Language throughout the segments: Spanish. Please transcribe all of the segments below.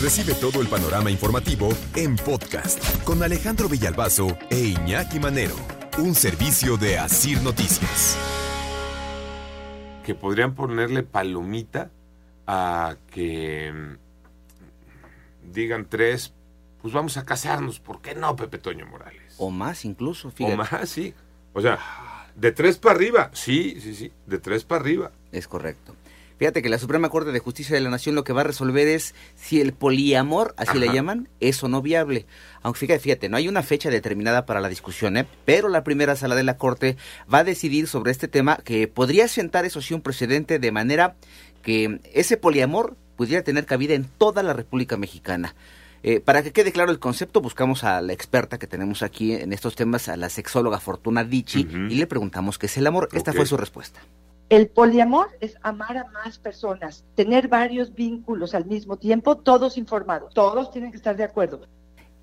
Recibe todo el panorama informativo en podcast con Alejandro Villalbazo e Iñaki Manero, un servicio de Asir Noticias. Que podrían ponerle palomita a que mm, digan tres, pues vamos a casarnos, ¿por qué no, Pepe Toño Morales? O más incluso, fíjate. O más, sí. O sea, de tres para arriba, sí, sí, sí, de tres para arriba. Es correcto. Fíjate que la Suprema Corte de Justicia de la Nación lo que va a resolver es si el poliamor, así le llaman, es o no viable. Aunque fíjate, fíjate, no hay una fecha determinada para la discusión, ¿eh? pero la primera sala de la Corte va a decidir sobre este tema que podría sentar, eso sí, un precedente de manera que ese poliamor pudiera tener cabida en toda la República Mexicana. Eh, para que quede claro el concepto, buscamos a la experta que tenemos aquí en estos temas, a la sexóloga Fortuna Dichi, y le preguntamos qué es el amor. Esta fue su respuesta. El poliamor es amar a más personas, tener varios vínculos al mismo tiempo, todos informados, todos tienen que estar de acuerdo.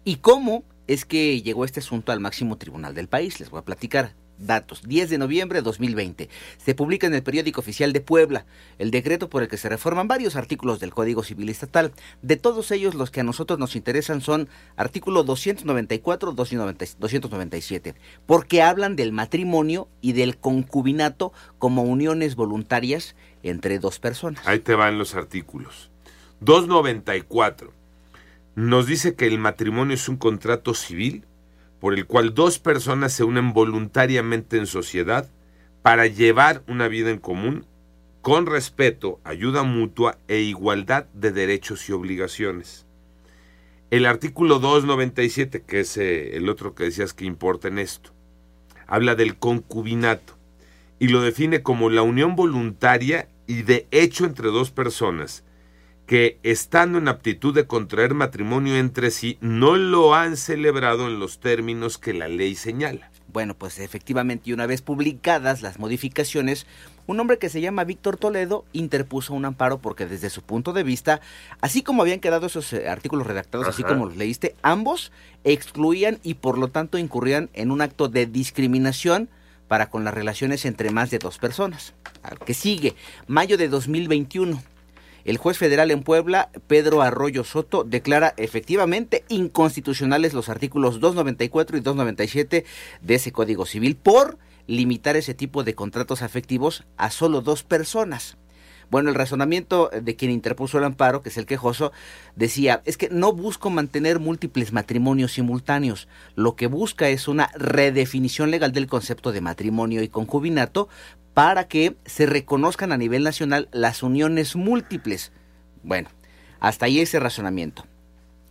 ¿Y cómo es que llegó este asunto al máximo tribunal del país? Les voy a platicar. Datos, 10 de noviembre de 2020. Se publica en el periódico oficial de Puebla el decreto por el que se reforman varios artículos del Código Civil Estatal. De todos ellos, los que a nosotros nos interesan son artículo 294, 297, porque hablan del matrimonio y del concubinato como uniones voluntarias entre dos personas. Ahí te van los artículos. 294 nos dice que el matrimonio es un contrato civil por el cual dos personas se unen voluntariamente en sociedad para llevar una vida en común con respeto, ayuda mutua e igualdad de derechos y obligaciones. El artículo 297, que es eh, el otro que decías que importa en esto, habla del concubinato y lo define como la unión voluntaria y de hecho entre dos personas que, estando en aptitud de contraer matrimonio entre sí, no lo han celebrado en los términos que la ley señala. Bueno, pues efectivamente, y una vez publicadas las modificaciones, un hombre que se llama Víctor Toledo interpuso un amparo porque desde su punto de vista, así como habían quedado esos eh, artículos redactados, así como los leíste, ambos excluían y por lo tanto incurrían en un acto de discriminación para con las relaciones entre más de dos personas. Al que sigue, mayo de 2021 el juez federal en Puebla, Pedro Arroyo Soto, declara efectivamente inconstitucionales los artículos 294 y 297 de ese Código Civil por limitar ese tipo de contratos afectivos a solo dos personas. Bueno, el razonamiento de quien interpuso el amparo, que es el quejoso, decía, es que no busco mantener múltiples matrimonios simultáneos, lo que busca es una redefinición legal del concepto de matrimonio y concubinato para que se reconozcan a nivel nacional las uniones múltiples. Bueno, hasta ahí ese razonamiento.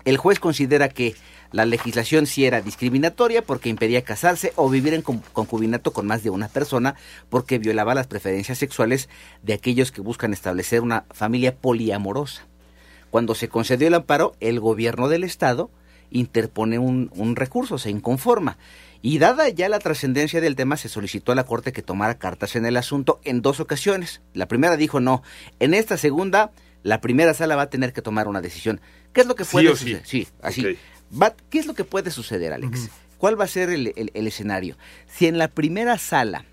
El juez considera que la legislación sí era discriminatoria porque impedía casarse o vivir en concubinato con más de una persona porque violaba las preferencias sexuales de aquellos que buscan establecer una familia poliamorosa. Cuando se concedió el amparo, el gobierno del Estado interpone un, un recurso, se inconforma y dada ya la trascendencia del tema, se solicitó a la Corte que tomara cartas en el asunto en dos ocasiones. La primera dijo no. En esta segunda, la primera sala va a tener que tomar una decisión. ¿Qué es lo que puede suceder? Sí, así. ¿Qué es lo que puede suceder, Alex? ¿Cuál va a ser el, escenario? Si en la primera sala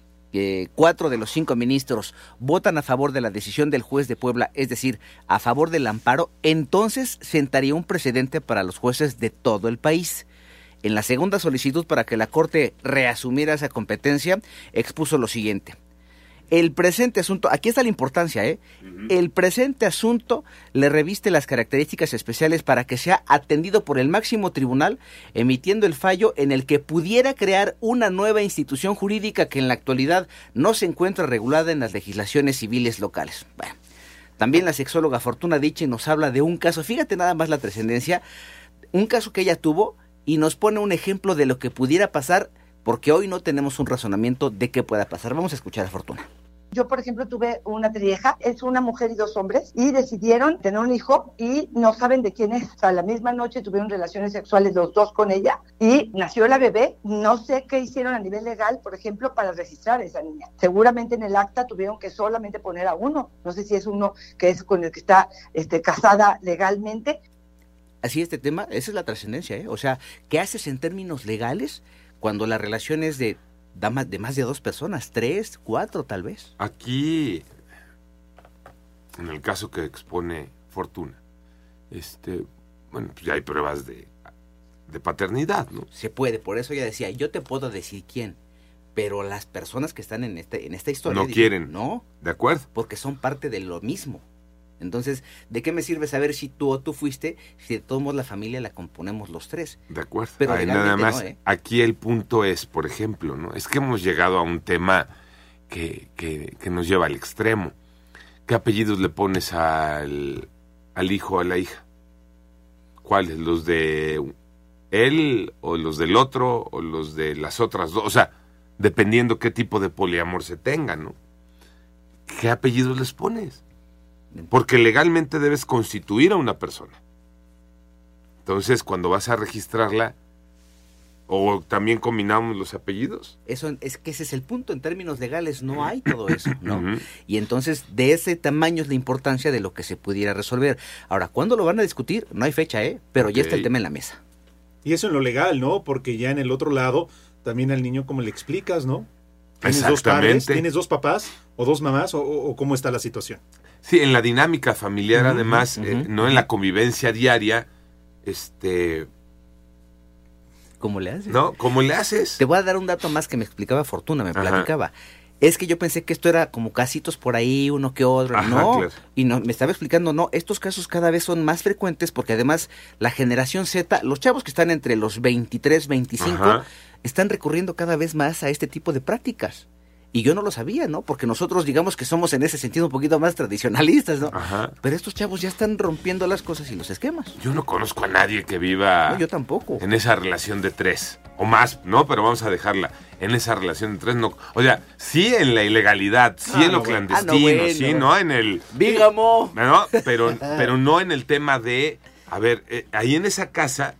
cuatro de los cinco ministros votan a favor de la decisión del juez de Puebla, es decir, a favor del amparo, entonces sentaría un precedente para los jueces de todo el país. En la segunda solicitud para que la Corte reasumiera esa competencia, expuso lo siguiente. El presente asunto, aquí está la importancia, ¿eh? El presente asunto le reviste las características especiales para que sea atendido por el máximo tribunal, emitiendo el fallo en el que pudiera crear una nueva institución jurídica que en la actualidad no se encuentra regulada en las legislaciones civiles locales. Bueno, también la sexóloga Fortuna Diche nos habla de un caso, fíjate nada más la trascendencia, un caso que ella tuvo y nos pone un ejemplo de lo que pudiera pasar, porque hoy no tenemos un razonamiento de qué pueda pasar. Vamos a escuchar a Fortuna. Yo, por ejemplo, tuve una trieja, es una mujer y dos hombres, y decidieron tener un hijo y no saben de quién es. O la misma noche tuvieron relaciones sexuales los dos con ella y nació la bebé. No sé qué hicieron a nivel legal, por ejemplo, para registrar a esa niña. Seguramente en el acta tuvieron que solamente poner a uno. No sé si es uno que es con el que está este, casada legalmente, así este tema, esa es la trascendencia, ¿eh? O sea, ¿qué haces en términos legales cuando la relación es de, de más de dos personas, tres, cuatro tal vez? Aquí, en el caso que expone Fortuna, este, bueno, pues ya hay pruebas de, de paternidad, ¿no? Se puede, por eso ella decía, yo te puedo decir quién, pero las personas que están en, este, en esta historia... No dicen, quieren. No, ¿De acuerdo? porque son parte de lo mismo. Entonces, ¿de qué me sirve saber si tú o tú fuiste si de todos modos la familia la componemos los tres? De acuerdo. Pero Ay, nada más, no, ¿eh? aquí el punto es, por ejemplo, ¿no? Es que hemos llegado a un tema que, que, que nos lleva al extremo. ¿Qué apellidos le pones al, al hijo o a la hija? ¿Cuáles? ¿Los de él o los del otro o los de las otras dos? O sea, dependiendo qué tipo de poliamor se tenga, ¿no? ¿Qué apellidos les pones? Porque legalmente debes constituir a una persona. Entonces, cuando vas a registrarla, o también combinamos los apellidos. Eso es que ese es el punto. En términos legales no hay todo eso, ¿no? Y entonces de ese tamaño es la importancia de lo que se pudiera resolver. Ahora, ¿cuándo lo van a discutir? No hay fecha, ¿eh? Pero ya está el tema en la mesa. Y eso en lo legal, ¿no? Porque ya en el otro lado, también al niño, como le explicas, ¿no? ¿Tienes dos padres? Exactamente. ¿Tienes dos papás? ¿O dos mamás? ¿O, o- o cómo está la situación? Sí, en la dinámica familiar, además, eh, no en la convivencia diaria, este, ¿Cómo le haces? ¿no? ¿Cómo le haces? Te voy a dar un dato más que me explicaba Fortuna, me Ajá. platicaba. Es que yo pensé que esto era como casitos por ahí, uno que otro. Ajá, no, claro. y no, me estaba explicando, no, estos casos cada vez son más frecuentes porque además la generación Z, los chavos que están entre los 23, 25, Ajá. están recurriendo cada vez más a este tipo de prácticas. Y yo no lo sabía, ¿no? Porque nosotros digamos que somos en ese sentido un poquito más tradicionalistas, ¿no? Ajá. Pero estos chavos ya están rompiendo las cosas y los esquemas. Yo no conozco a nadie que viva No, yo tampoco. en esa relación de tres, o más, ¿no? Pero vamos a dejarla. En esa relación de tres, no. O sea, sí en la ilegalidad, sí Ah, en lo no, clandestino, Ah, no, bueno. sí, ¿no? En el... ¡Vígamo! ¿no? Pero, pero no en el tema de, a ver, eh, ahí en esa casa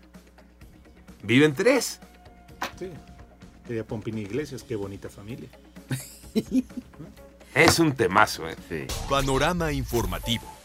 viven tres. Sí. Pompini Iglesias, qué bonita familia. Es un temazo, ¿eh? Sí. Panorama informativo.